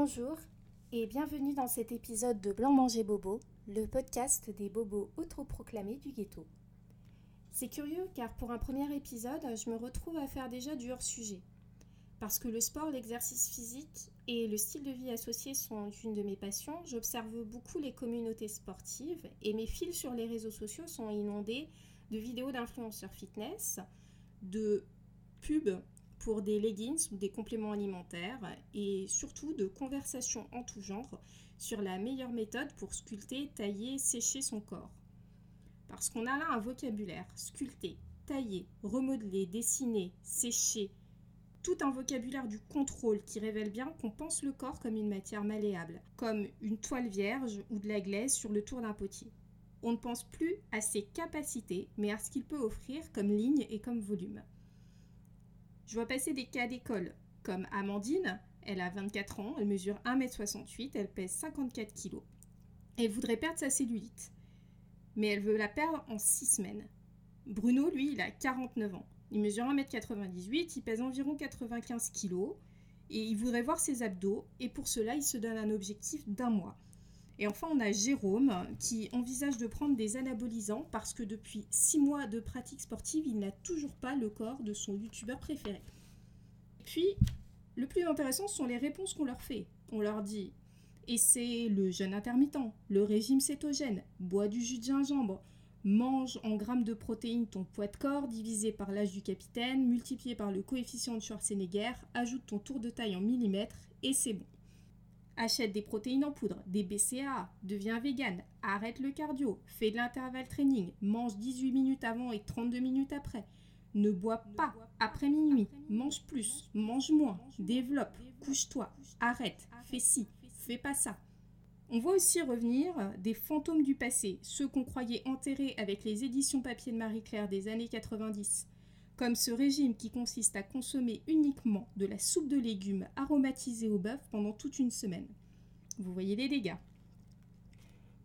Bonjour et bienvenue dans cet épisode de Blanc Manger Bobo, le podcast des bobos autoproclamés du ghetto. C'est curieux car pour un premier épisode, je me retrouve à faire déjà du hors-sujet. Parce que le sport, l'exercice physique et le style de vie associé sont une de mes passions, j'observe beaucoup les communautés sportives et mes fils sur les réseaux sociaux sont inondés de vidéos d'influenceurs fitness, de pubs pour des leggings ou des compléments alimentaires et surtout de conversations en tout genre sur la meilleure méthode pour sculpter, tailler, sécher son corps. Parce qu'on a là un vocabulaire, sculpter, tailler, remodeler, dessiner, sécher, tout un vocabulaire du contrôle qui révèle bien qu'on pense le corps comme une matière malléable, comme une toile vierge ou de la glaise sur le tour d'un potier. On ne pense plus à ses capacités, mais à ce qu'il peut offrir comme ligne et comme volume. Je vois passer des cas d'école, comme Amandine, elle a 24 ans, elle mesure 1m68, elle pèse 54 kg. Elle voudrait perdre sa cellulite, mais elle veut la perdre en 6 semaines. Bruno, lui, il a 49 ans. Il mesure 1m98, il pèse environ 95 kg et il voudrait voir ses abdos et pour cela il se donne un objectif d'un mois. Et enfin on a Jérôme qui envisage de prendre des anabolisants parce que depuis 6 mois de pratique sportive il n'a toujours pas le corps de son youtubeur préféré. Puis le plus intéressant sont les réponses qu'on leur fait. On leur dit et c'est le jeûne intermittent, le régime cétogène, bois du jus de gingembre, mange en grammes de protéines ton poids de corps divisé par l'âge du capitaine, multiplié par le coefficient de Schwarzenegger, ajoute ton tour de taille en millimètres et c'est bon. Achète des protéines en poudre, des BCAA, deviens vegan, arrête le cardio, fais de l'intervalle training, mange 18 minutes avant et 32 minutes après. Ne bois pas après minuit, mange plus, mange moins, développe, couche-toi, arrête, fais ci, fais pas ça. On voit aussi revenir des fantômes du passé, ceux qu'on croyait enterrés avec les éditions papier de Marie-Claire des années 90, comme ce régime qui consiste à consommer uniquement de la soupe de légumes aromatisée au bœuf pendant toute une semaine. Vous voyez les dégâts.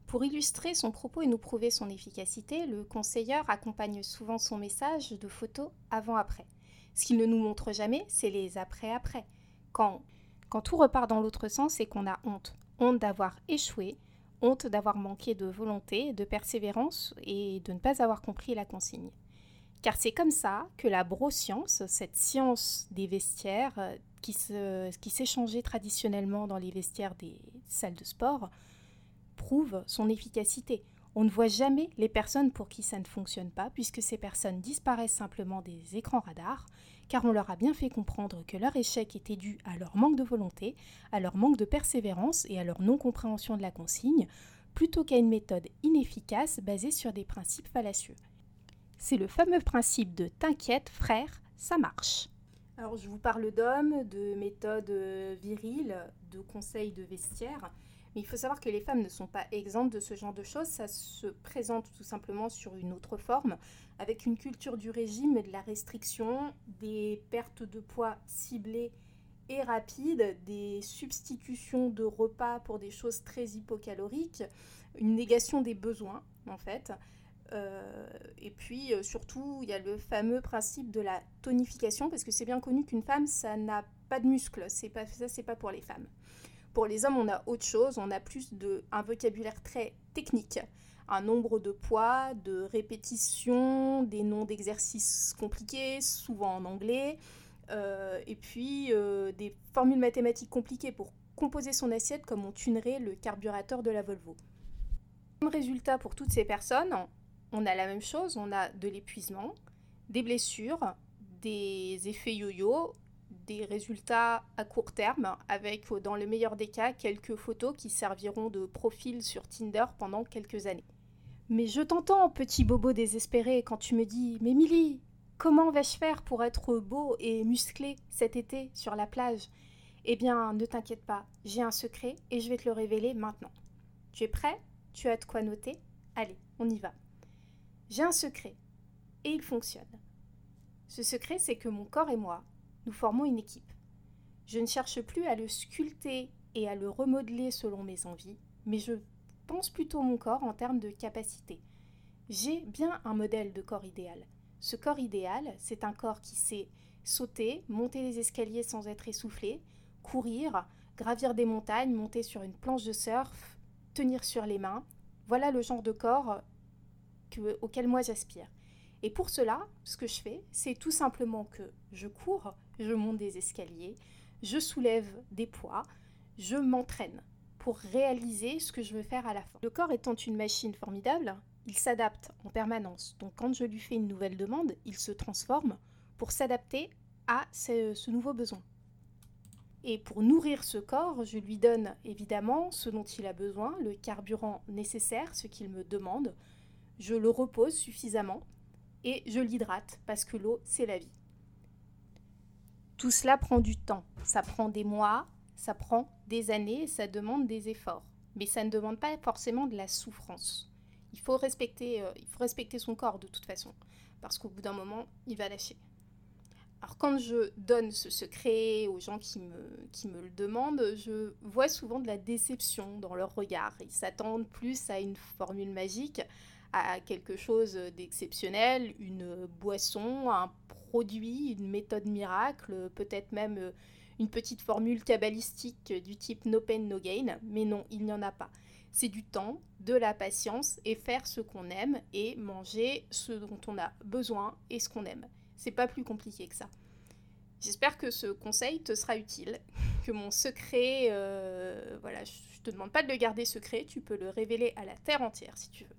Pour illustrer son propos et nous prouver son efficacité, le conseilleur accompagne souvent son message de photos avant-après. Ce qu'il ne nous montre jamais, c'est les après-après. Quand, quand tout repart dans l'autre sens et qu'on a honte. Honte d'avoir échoué, honte d'avoir manqué de volonté, de persévérance et de ne pas avoir compris la consigne. Car c'est comme ça que la broscience, cette science des vestiaires euh, qui s'échangeait traditionnellement dans les vestiaires des salles de sport, prouve son efficacité. On ne voit jamais les personnes pour qui ça ne fonctionne pas, puisque ces personnes disparaissent simplement des écrans radars, car on leur a bien fait comprendre que leur échec était dû à leur manque de volonté, à leur manque de persévérance et à leur non-compréhension de la consigne, plutôt qu'à une méthode inefficace basée sur des principes fallacieux. C'est le fameux principe de T'inquiète, frère, ça marche. Alors je vous parle d'hommes, de méthodes euh, viriles, de conseils de vestiaire, mais il faut savoir que les femmes ne sont pas exemptes de ce genre de choses, ça se présente tout simplement sur une autre forme, avec une culture du régime et de la restriction, des pertes de poids ciblées et rapides, des substitutions de repas pour des choses très hypocaloriques, une négation des besoins en fait, euh, et puis euh, surtout, il y a le fameux principe de la tonification, parce que c'est bien connu qu'une femme, ça n'a pas de muscles. C'est pas ça, c'est pas pour les femmes. Pour les hommes, on a autre chose. On a plus de un vocabulaire très technique, un nombre de poids, de répétitions, des noms d'exercices compliqués, souvent en anglais, euh, et puis des formules mathématiques compliquées pour composer son assiette, comme on tunerait le carburateur de la Volvo. Comme résultat pour toutes ces personnes, on a la même chose, on a de l'épuisement, des blessures, des effets yo-yo, des résultats à court terme, avec dans le meilleur des cas quelques photos qui serviront de profil sur Tinder pendant quelques années. Mais je t'entends, petit bobo désespéré, quand tu me dis Mais Milly, comment vais-je faire pour être beau et musclé cet été sur la plage? Eh bien, ne t'inquiète pas, j'ai un secret et je vais te le révéler maintenant. Tu es prêt? Tu as de quoi noter? Allez, on y va. J'ai un secret, et il fonctionne. Ce secret, c'est que mon corps et moi, nous formons une équipe. Je ne cherche plus à le sculpter et à le remodeler selon mes envies, mais je pense plutôt mon corps en termes de capacité. J'ai bien un modèle de corps idéal. Ce corps idéal, c'est un corps qui sait sauter, monter les escaliers sans être essoufflé, courir, gravir des montagnes, monter sur une planche de surf, tenir sur les mains. Voilà le genre de corps auquel moi j'aspire. Et pour cela, ce que je fais, c'est tout simplement que je cours, je monte des escaliers, je soulève des poids, je m'entraîne pour réaliser ce que je veux faire à la fin. Le corps étant une machine formidable, il s'adapte en permanence. Donc quand je lui fais une nouvelle demande, il se transforme pour s'adapter à ce, nouveau besoin. Et pour nourrir ce corps, je lui donne évidemment ce dont il a besoin, le carburant nécessaire, ce qu'il me demande. Je le repose suffisamment et je l'hydrate parce que l'eau, c'est la vie. Tout cela prend du temps. Ça prend des mois, ça prend des années, ça demande des efforts. Mais ça ne demande pas forcément de la souffrance. Il faut respecter, euh, il faut respecter son corps de toute façon, parce qu'au bout d'un moment, il va lâcher. Alors quand je donne ce secret aux gens qui me, qui me le demandent, je vois souvent de la déception dans leur regard. Ils s'attendent plus à une formule magique, à quelque chose d'exceptionnel, une boisson, un produit, une méthode miracle, peut-être même euh, une petite formule cabalistique du type no pain, no gain, mais non, il n'y en a pas. C'est du temps, de la patience et faire ce qu'on aime et manger ce dont on a besoin et ce qu'on aime. C'est pas plus compliqué que ça. J'espère que ce conseil te sera utile, que mon secret, euh, voilà, je te demande pas de le garder secret, tu peux le révéler à la terre entière si tu veux.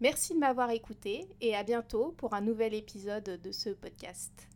Merci de m'avoir écouté et à bientôt pour un nouvel épisode de ce podcast.